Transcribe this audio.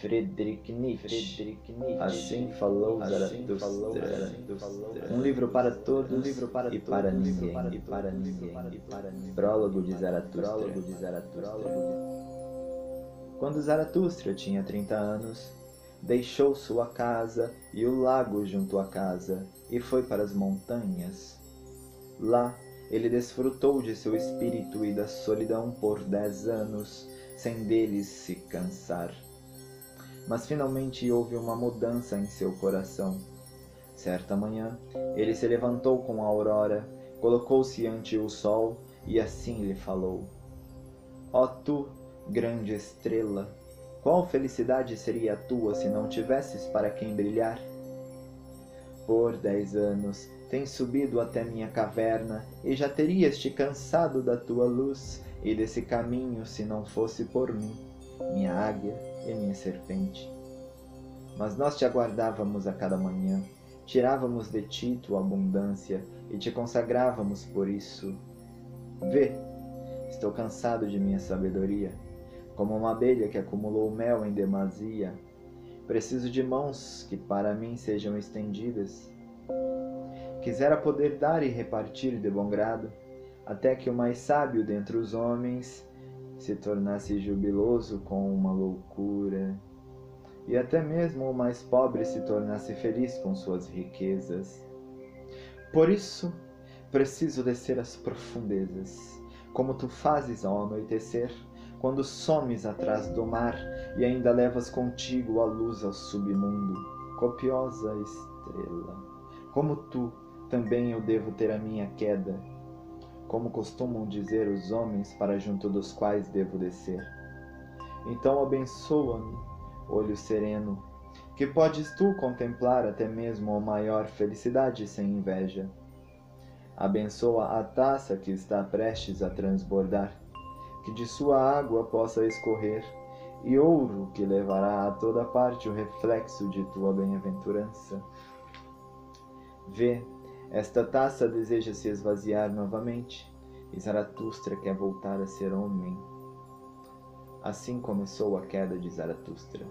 Friedrich Nietzsche. Assim falou Assim Zaratustra. falou Zaratustra. Um livro para todos Um livro para e para ninguém. E para ninguém. Prólogo de Zaratustra. Quando Zaratustra tinha 30 anos, deixou sua casa e o lago junto à casa e foi para as montanhas. Lá, ele desfrutou de seu espírito e da solidão por dez anos, sem deles se cansar. Mas finalmente houve uma mudança em seu coração. Certa manhã, ele se levantou com a aurora, colocou-se ante o sol e assim lhe falou: Ó tu, grande estrela, qual felicidade seria a tua se não tivesses para quem brilhar? Por dez anos tens subido até minha caverna e já terias te cansado da tua luz e desse caminho se não fosse por mim, minha águia e minha serpente. Mas nós te aguardávamos a cada manhã, tirávamos de ti tua abundância e te consagrávamos por isso. Vê, estou cansado de minha sabedoria, como uma abelha que acumulou mel em demasia. Preciso de mãos que para mim sejam estendidas. Quisera poder dar e repartir de bom grado, até que o mais sábio dentre os homens se tornasse jubiloso com uma loucura, e até mesmo o mais pobre se tornasse feliz com suas riquezas. Por isso, preciso descer às profundezas, como tu fazes ao anoitecer, quando somes atrás do mar e ainda levas contigo a luz ao submundo, copiosa estrela. Como tu, também eu devo ter a minha queda, como costumam dizer os homens para junto dos quais devo descer. Então abençoa-me, olho sereno, que podes tu contemplar até mesmo a maior felicidade sem inveja. Abençoa a taça que está prestes a transbordar, que de sua água possa escorrer, e ouro que levará a toda parte o reflexo de tua bem-aventurança. Vê, esta taça deseja se esvaziar novamente, e Zaratustra quer voltar a ser homem. Assim começou a queda de Zaratustra.